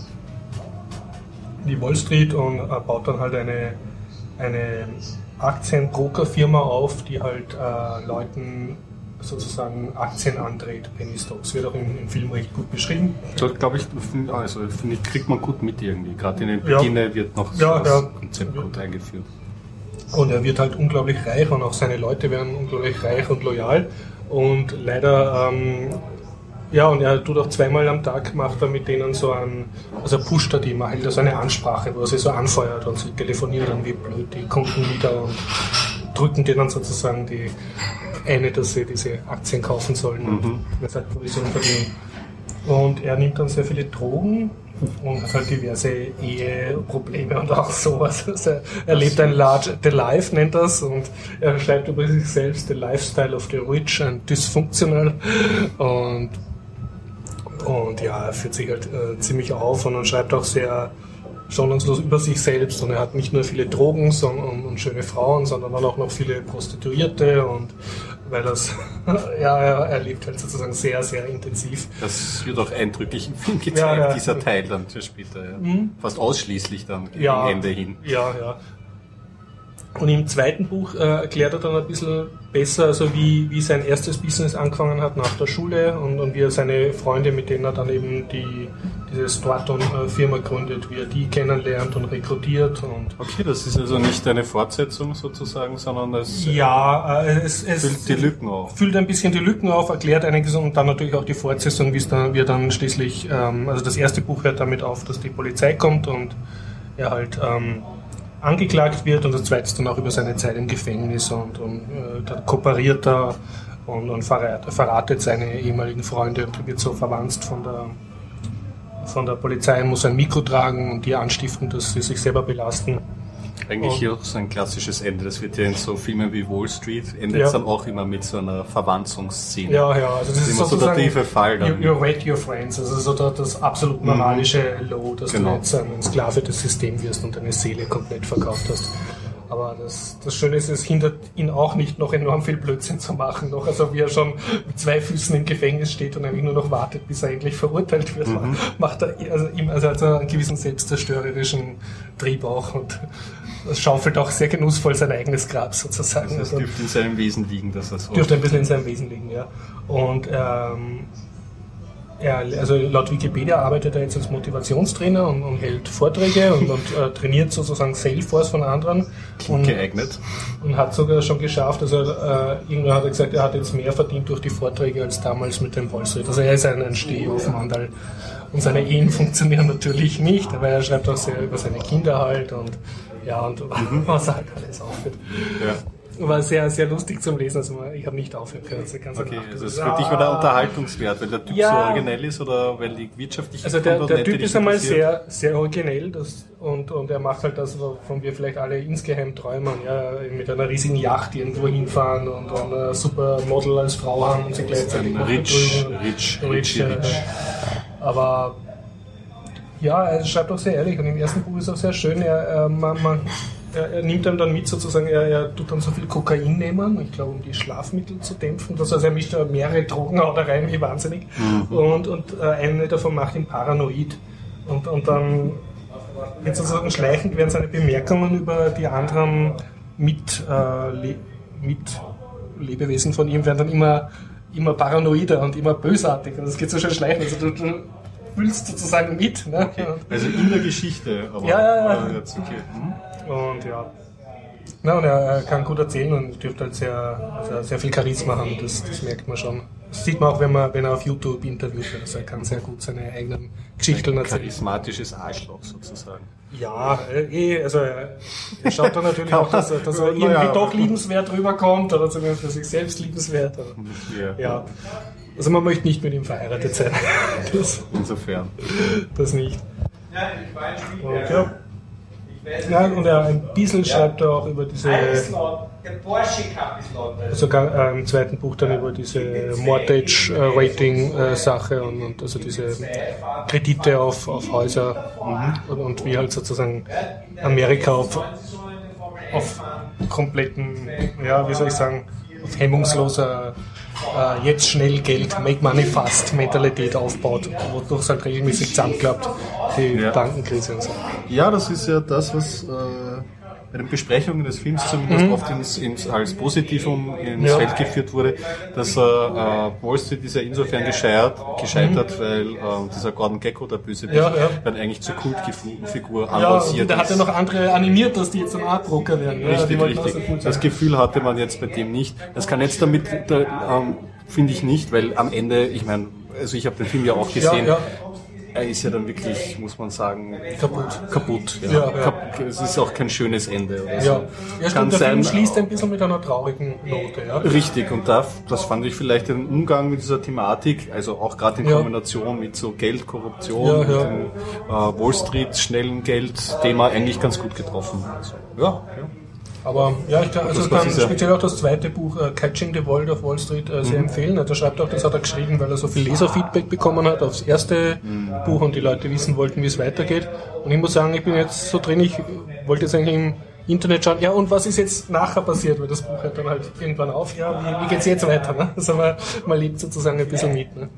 in die Wall Street und äh, baut dann halt eine, eine Aktienbrokerfirma auf, die halt äh, Leuten sozusagen Aktien andreht, Penny Stocks. Wird auch im, im Film recht gut beschrieben. Dort glaube ich, also, finde ich, kriegt man gut mit irgendwie. Gerade in den Ja. Beginnen wird noch Ja, das ja. Konzept gut eingeführt. Und er wird halt unglaublich reich und auch seine Leute werden unglaublich reich und loyal. Und leider, ähm, ja, und er tut auch zweimal am Tag, macht er mit denen so ein, also pusht er die, macht halt so eine Ansprache, wo er sie so anfeuert und sie telefonieren dann wie blöd die Kunden wieder und drücken denen sozusagen die eine, dass sie diese Aktien kaufen sollen und das halt Provision verdienen. Und er nimmt dann sehr viele Drogen und hat halt diverse Eheprobleme und auch sowas. Also er, er lebt ein Large the Life, nennt das, und er schreibt über sich selbst The Lifestyle of the Rich and Dysfunctional. Und, und ja, er führt sich halt äh, ziemlich auf und, und schreibt auch sehr schonungslos über sich selbst. Und er hat nicht nur viele Drogen sondern, und, schöne Frauen, sondern dann auch noch viele Prostituierte und weil das, ja, er, lebt halt sozusagen sehr, sehr intensiv. Das wird auch eindrücklich im Film gezeigt, Ja, ja. dieser Teil dann für später. Ja. Fast ausschließlich dann gegen Ende hin. Ja, ja. Und im zweiten Buch äh, erklärt er dann ein bisschen besser, also wie, wie sein erstes Business angefangen hat nach der Schule und, und wie er seine Freunde, mit denen er dann eben die, diese Straton-Firma gründet, wie er die kennenlernt und rekrutiert. Und Okay, das ist also nicht eine Fortsetzung sozusagen, sondern es ja, äh, es, es füllt die Lücken auf. füllt ein bisschen die Lücken auf, erklärt einiges und dann natürlich auch die Fortsetzung, wie es dann, wie er dann schließlich, ähm, also das erste Buch hört damit auf, dass die Polizei kommt und er halt ähm, angeklagt wird und das zweite dann auch über seine Zeit im Gefängnis und, und äh, dann kooperiert er und, und verrat, verratet seine ehemaligen Freunde und wird so verwandt von der, von der Polizei, muss ein Mikro tragen und die anstiften, dass sie sich selber belasten. Eigentlich hier auch so ein klassisches Ende. Das wird ja in so Filmen wie Wall Street, endet ja. dann auch immer mit so einer Verwanzungsszene. Ja, ja. Also das, das ist, immer so der tiefe Fall. Dann. You, you rate your friends. Also so das, das absolut moralische mhm. Low, dass genau. du jetzt ein Sklave des Systems wirst und deine Seele komplett verkauft hast. Aber das, das Schöne ist, es hindert ihn auch nicht, noch enorm viel Blödsinn zu machen. Noch also wie er schon mit zwei Füßen im Gefängnis steht und eigentlich nur noch wartet, bis er endlich verurteilt wird, mhm. macht er also, ihm, also er einen gewissen selbstzerstörerischen Trieb auch und schaufelt auch sehr genussvoll sein eigenes Grab sozusagen. Das heißt, dürfte in seinem Wesen liegen, dass er so. Dürfte ein bisschen in seinem Wesen liegen, ja. Und ähm, ja, also laut Wikipedia arbeitet er jetzt als Motivationstrainer und, und hält Vorträge und, und äh, trainiert sozusagen Salesforce von anderen. Und, geeignet. Und hat sogar schon geschafft, also äh, irgendwann hat er gesagt, er hat jetzt mehr verdient durch die Vorträge als damals mit dem Wall Street. Also er ist ein, ein Stehaufmann. Und seine Ehen funktionieren natürlich nicht, aber er schreibt auch sehr über seine Kinder halt und ja, und mhm. was halt alles aufführt. Ja war sehr, sehr lustig zum Lesen. Also ich habe nicht aufhören können. Also ganz okay, also ist für dich oder Unterhaltungswert, weil der Typ ja, so originell ist oder weil die wirtschaftliche Also der, der Typ ist einmal sehr, sehr originell das, und, und er macht halt das, wovon wir vielleicht alle insgeheim träumen. Ja, mit einer riesigen Yacht irgendwo hinfahren und, und ein super Model als Frau haben und sich gleichzeitig rich, rich, rich, rich, rich. Aber ja, er schreibt auch sehr ehrlich und im ersten Buch ist auch sehr schön. Er, man, man er, er, nimmt einem dann mit, sozusagen, er, er tut dann so viel Kokain nehmen, ich glaube, um die Schlafmittel zu dämpfen. Das heißt, er mischt da mehrere Drogen auch da rein, wie wahnsinnig. Mhm. Und, und äh, eine davon macht ihn paranoid. Und, und dann wird sozusagen schleichend werden seine Bemerkungen über die anderen mit, äh, Le mit Lebewesen von ihm werden dann immer, immer paranoider und immer bösartiger. Das geht so schön schleichend. Also du, du fühlst sozusagen mit. Ne? Okay. Also in der Geschichte. Aber, ja, ja, ja. Jetzt, okay. Hm. Und ja. Na, und er, er, kann gut erzählen und dürfte halt sehr, also sehr viel Charisma haben, das, das merkt man schon. Das sieht man auch, wenn, man, wenn er auf YouTube interviewt wird. Also er kann sehr gut seine eigenen Geschichten erzählen. Charismatisches Arschloch sozusagen. Ja, eh, also er, schaut dann natürlich auch, dass er, dass er irgendwie ja, doch liebenswert rüberkommt oder zumindest für sich selbst liebenswert. Ja. ja. Also man möchte nicht mit ihm verheiratet sein. Das, Insofern. Das nicht. Und, ja. Ja, und er ein bisschen schreibt er auch über diese. Sogar äh, im zweiten Buch dann über diese Mortgage äh, Rating äh, Sache und, und, also diese Kredite auf, auf Häuser mhm. und, und, wie halt sozusagen Amerika auf, auf kompletten, ja, wie soll ich sagen, auf hemmungsloser äh, jetzt schnell Geld, make money fast Mentalität aufbaut, wodurch es halt regelmäßig zusammenklappt, die ja. Bankenkrise und so. Ja, das ist ja das, was äh, bei den Besprechungen des Films zumindest mhm. oft ins, ins, als Positivum ins ja. Feld geführt wurde, dass äh, Wall Street ist ja insofern gescheitert, gescheitert mhm. weil äh, dieser Gordon Gecko, der Bösewicht, ja, ja. dann eigentlich zur Kultfigur avanciert ja, der hat ja noch andere animiert, dass die jetzt ein Art Broker werden. Richtig, richtig. Das Gefühl hatte man jetzt bei dem nicht. Das kann jetzt damit, da, ähm, finde ich nicht, weil am Ende, ich meine, also ich habe den Film ja auch gesehen, ja, ja er ist ja dann wirklich, muss man sagen, kaputt. Kaputt, ja. ja, ja. Es ist auch kein schönes Ende. Oder so. Ja, ja stimmt, der sein, Film schließt ein bisschen mit einer traurigen Note. Ja. Richtig, und da, das fand ich vielleicht den Umgang mit dieser Thematik, also auch gerade in Kombination mit so Geldkorruption, ja, ja. dem äh, Wall Street, schnellen Geld-Thema eigentlich ganz gut getroffen. Also, ja. Aber ja, ich kann also kann speziell auch das zweite Buch uh, Catching the World of Wall Street uh, sehr mhm. empfehlen. Er schreibt auch, das hat er geschrieben, weil er so viel Leserfeedback bekommen hat aufs erste mhm. Buch und die Leute wissen wollten, wie es weitergeht. Und ich muss sagen, ich bin jetzt so drin, ich wollte jetzt eigentlich im Internet schauen, ja und was ist jetzt nachher passiert, weil das Buch hört dann halt irgendwann auf, ja, wie, wie geht's jetzt weiter? Ne? Also man, man lebt sozusagen ein bisschen mit. Ne?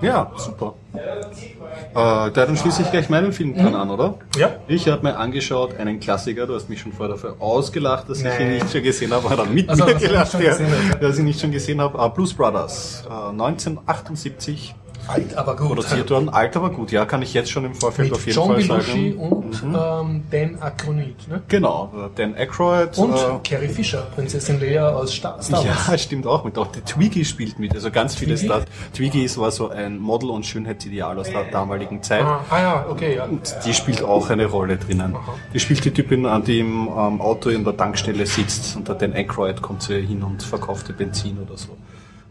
Ja, super. Äh, dann schließe ich gleich meinen Film mhm. an, oder? Ja. Ich habe mir angeschaut, einen Klassiker, du hast mich schon vorher dafür ausgelacht, dass Nein. ich ihn nicht schon gesehen habe, oder mit also, mir gelacht, ja, dass ich ihn nicht schon gesehen habe. Uh, Blues Brothers, uh, 1978 Alt, aber gut. produziert worden. Alt, aber gut, ja, kann ich jetzt schon im Vorfeld Mit auf jeden John Fall Belushi sagen. und ähm, Dan Aykroyd. Ne? Genau, äh, Dan Aykroyd. Und äh, Carrie Fisher, Prinzessin Leia aus Star, Star Wars. Ja, stimmt auch mit. Auch die Twiggy spielt mit. Also ganz viele? Stars. Twiggy ist- war so ein Model- und Schönheitsideal aus der damaligen Zeit. Ah, ah ja, okay, ja. Und die spielt auch eine Rolle drinnen. Die spielt die Typin, an die im ähm, Auto in der Tankstelle sitzt und der Dan Aykroyd kommt zu ihr hin und verkauft ihr Benzin oder so.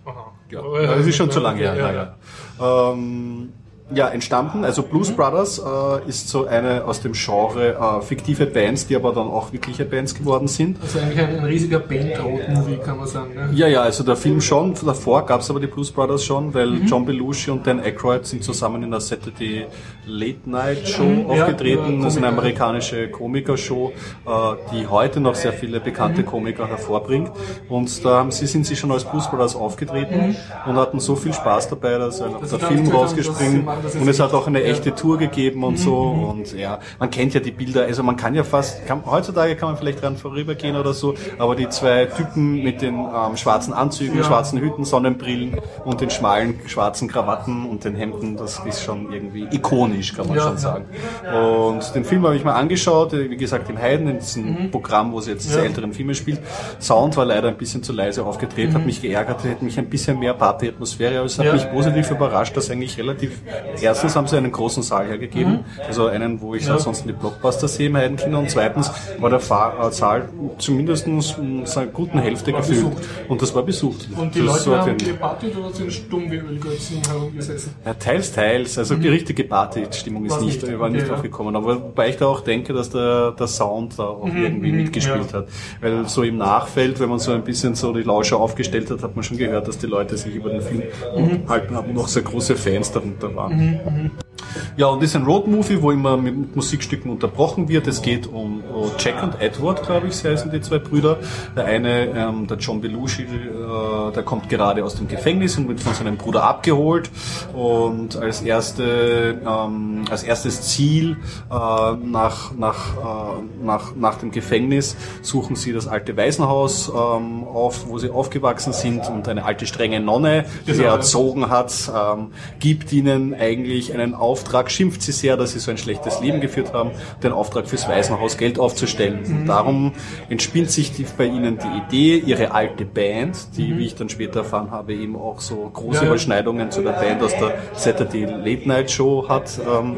Aha. Ja, das ist schon zu lange her. Ja, Ja, ja. Ähm, ja, entstanden, also Blues Brothers äh, ist so eine aus dem Genre äh, fiktive Bands, die aber dann auch wirkliche Bands geworden sind. Also eigentlich ein, ein riesiger Band-Road-Movie, kann man sagen. Ne? Ja, ja, also der Film schon, davor gab es aber die Blues Brothers schon, weil John Belushi und Dan Aykroyd sind zusammen in der Saturday Late Night Show ja, aufgetreten. ja, das ist eine amerikanische Komikershow, äh, die heute noch sehr viele bekannte Komiker hervorbringt. Und da haben sie, sind sie schon als Blues Brothers aufgetreten und hatten so viel Spaß dabei, dass der Film rausgespringen und es hat auch eine echte Tour gegeben und so und ja, man kennt ja die Bilder, also man kann ja fast, kann, heutzutage kann man vielleicht dran vorübergehen oder so, aber die zwei Typen mit den ähm, schwarzen Anzügen, Ja. schwarzen Hüten, Sonnenbrillen und den schmalen schwarzen Krawatten und den Hemden, das ist schon irgendwie ikonisch, kann man Ja, schon sagen. Und den Film habe ich mal angeschaut, äh, wie gesagt in Heiden, in diesem Programm, wo sie jetzt Mhm. Ja. älteren Filme spielt. Sound war leider ein bisschen zu leise aufgedreht, hat mich geärgert, hätte mich ein bisschen mehr Party-Atmosphäre, aber es hat Mhm. Mich positiv überrascht, dass eigentlich relativ, erstens haben sie einen großen Saal hergegeben, also einen, wo ich Mhm. Ja. ansonsten die Blockbuster sehe im Heidenkino und zweitens war der Fa äh, Saal zumindest in seiner guten Hälfte War gefüllt. besucht. Und das war besucht. Und die das Leute haben gepartet oder sind stumm wie Ölgötzen herumgesessen? ja, teils, teils. Also die richtige Party-Stimmung ist nicht, nicht, war nicht okay, ja. aufgekommen. Aber wobei ich da auch denke, dass der, der Sound da auch irgendwie mhm, mitgespielt ja. hat. Weil so im Nachfeld, wenn man so ein bisschen so die Lauscher aufgestellt hat, hat man schon gehört, dass die Leute sich über den Film unterhalten haben und auch sehr große Fans darunter waren. mm-hmm. mm-hmm. Ja, und ist ein Roadmovie, wo immer mit Musikstücken unterbrochen wird. Es geht um, um Jack und Edward, glaube ich, sie heißen die zwei Brüder. Der eine, ähm, der John Belushi, äh, der kommt gerade aus dem Gefängnis und wird von seinem Bruder abgeholt. Und als erste, ähm, als erstes Ziel äh, nach, nach, äh, nach, nach dem Gefängnis suchen sie das alte Waisenhaus ähm, auf, wo sie aufgewachsen sind und eine alte strenge Nonne, die sie erzogen hat, ähm, gibt ihnen eigentlich einen Auftrag, schimpft sie sehr, dass sie so ein schlechtes Leben geführt haben, den Auftrag fürs Waisenhaus Geld aufzustellen. Und darum entspinnt sich die, bei ihnen die Idee, ihre alte Band, die, wie ich dann später erfahren habe, eben auch so große Ja. Überschneidungen zu der Band aus der Saturday Late Night Show hat, ähm,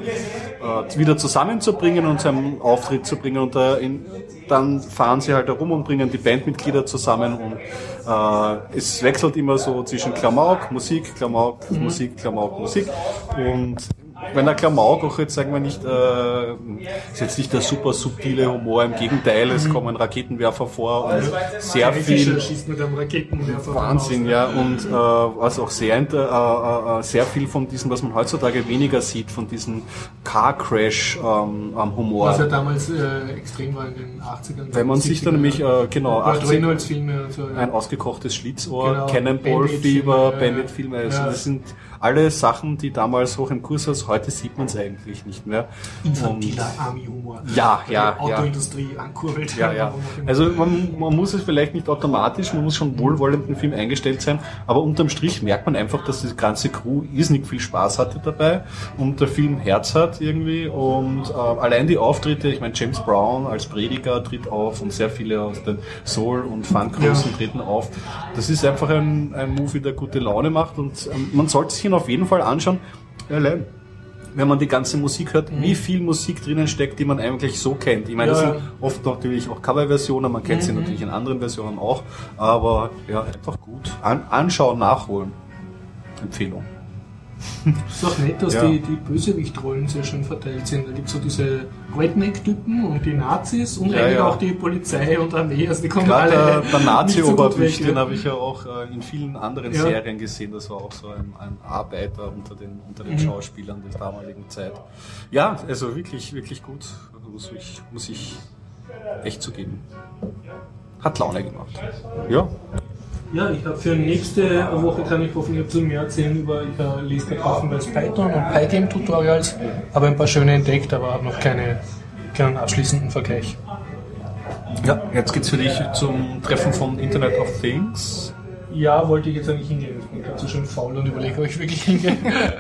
äh, wieder zusammenzubringen und zu einem Auftritt zu bringen. Und da in, dann fahren sie halt herum und bringen die Bandmitglieder zusammen und äh, es wechselt immer so zwischen Klamauk, Musik, Klamauk, Musik, Klamauk, Musik. Und wenn der Klamauk auch jetzt, sagen wir nicht, äh, ist jetzt nicht der super subtile Humor, im Gegenteil, es kommen Raketenwerfer vor und sehr Carrie Fisher viel. Wahnsinn, ja, und äh, was auch sehr, inter- äh, äh, sehr viel von diesem, was man heutzutage weniger sieht, von diesem Car Crash ähm, am Humor. Was ja damals äh, extrem war in den 80ern. Wenn man sich dann nämlich, äh, genau, Burt 80 Reynolds Filme und so. ja. ein ausgekochtes Schlitzohr, Genau, Cannonball Bandit-Filme, Fever, Bandit-Filme, also das sind alle Sachen, die damals hoch im Kurs waren. Heute sieht man es eigentlich nicht mehr. Infantiler Army-Humor. Ja, ja, die Autoindustrie ankurbelt. Ja, ja. Also man, man muss es vielleicht nicht automatisch, man muss schon wohlwollend im Film eingestellt sein, aber unterm Strich merkt man einfach, dass die ganze Crew irrsinnig viel Spaß hatte dabei und der Film Herz hat irgendwie und äh, allein die Auftritte, ich meine James Brown als Prediger tritt auf und sehr viele aus den Soul- und Funk-Größen Ja. treten auf. Das ist einfach ein, ein Movie, der gute Laune macht und ähm, man sollte sich ihn auf jeden Fall anschauen. Allein wenn man die ganze Musik hört, wie viel Musik drinnen steckt, die man eigentlich so kennt. Ich meine, das Mhm. Ja, sind ja. oft natürlich auch Coverversionen, man kennt sie natürlich in anderen Versionen auch, aber ja, einfach gut. An, anschauen, nachholen. Empfehlung. Ist auch nett, dass Ja. die, die Bösewichtrollen sehr schön verteilt sind. Da gibt es so diese Redneck-Typen und die Nazis und Ja, eigentlich ja. auch die Polizei und Armee. Also die kommen Gerade alle der, der so Nazi-Oberwicht, weg, den habe ich ja auch äh, in vielen anderen. Serien gesehen. Das war auch so ein, ein Arbeiter unter den, unter Mhm. den Schauspielern der damaligen Zeit. Ja, also wirklich, wirklich gut. Muss ich, muss ich echt zugeben. Hat Laune gemacht. Ja. Ja, ich habe für nächste Woche kann ich hoffentlich ein bisschen mehr erzählen über, ich äh, lese gerade haufenweise Python und Pygame-Tutorials, habe ein paar schöne entdeckt, aber habe noch keine, keinen abschließenden Vergleich. Ja, jetzt geht's für dich zum Treffen von Internet of Things. Ja, wollte ich jetzt eigentlich hingehen. Ich bin gerade so schön faul und überlege, ob ich wirklich hingehe.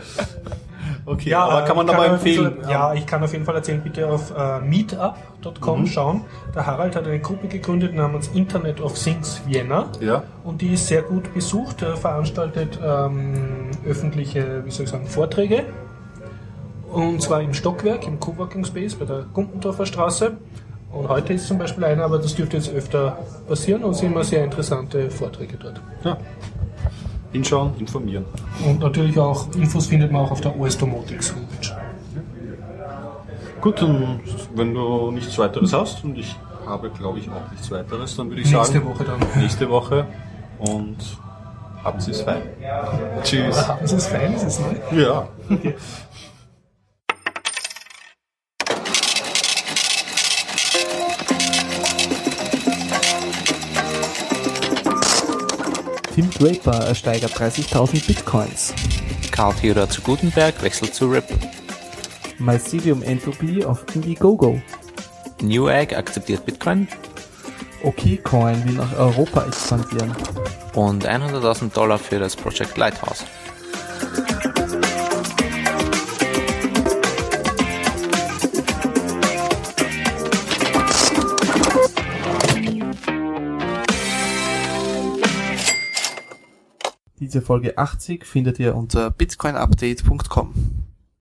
Okay, ja, aber kann man da mal empfehlen? Ja, ich kann auf jeden Fall erzählen, bitte auf äh, meetup.com mhm. schauen. Der Harald hat eine Gruppe gegründet namens Internet of Things Vienna. Ja. Und die ist sehr gut besucht, er veranstaltet ähm, öffentliche, wie soll ich sagen, Vorträge. Und zwar im Stockwerk, im Coworking Space bei der Gumpendorfer Straße. Und heute ist zum Beispiel einer, aber das dürfte jetzt öfter passieren und sind immer sehr interessante Vorträge dort. Ja. Hinschauen, informieren. Und natürlich auch Infos findet man auch auf der OS Domotics Homepage. Gut, dann, wenn du nichts weiteres hast und ich habe, glaube ich, auch nichts weiteres, dann würde ich nächste sagen. Nächste Woche dann. Nächste Woche und haben Sie es fein. Tschüss. Haben Sie es fein, ist es neu? Ja. Okay. Tim Draper ersteigert 30.000 Bitcoins. Karl Theodor zu Gutenberg wechselt zu Ripple. Mycelium Entropy auf Indiegogo. Newegg akzeptiert Bitcoin. OKCoin will nach Europa expandieren. Und 100.000 Dollar für das Project Lighthouse. Diese Folge 80 findet ihr unter bitcoinupdate.com.